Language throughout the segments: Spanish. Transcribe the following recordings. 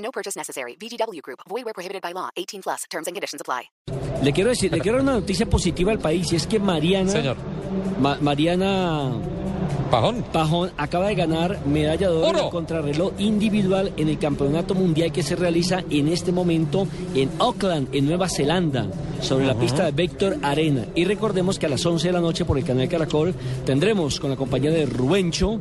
No purchase necessary. VGW Group. Void where prohibited by law. 18 plus. Terms and conditions apply. Le quiero decir, le quiero dar una noticia positiva al país y es que Mariana, Señor. Ma- Mariana Pajón. Pajón acaba de ganar medalla de oro, en contrarreloj individual en el campeonato mundial que se realiza en este momento en Auckland, en Nueva Zelanda, sobre la pista de Vector Arena. Y recordemos que a las 11 de la noche por el canal Caracol tendremos con la compañía de Rubencho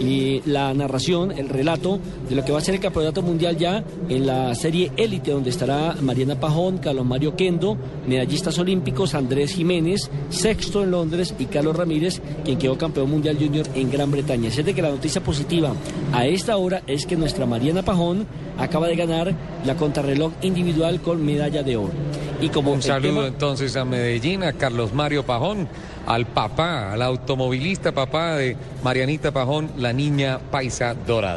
y la narración, el relato de lo que va a ser el campeonato mundial ya en la serie élite, donde estará Mariana Pajón, Carlos Mario Kendo, medallistas olímpicos, Andrés Jiménez, sexto en Londres y Carlos Ramírez, quien quedó campeón mundial junior en Gran Bretaña. Así es de que la noticia positiva a esta hora es que nuestra Mariana Pajón acaba de ganar la contrarreloj individual con medalla de oro. Y como Un saludo tema- entonces a Medellín, a Carlos Mario Pajón, al papá, al automovilista papá de Marianita Pajón, la niña paisa dorada.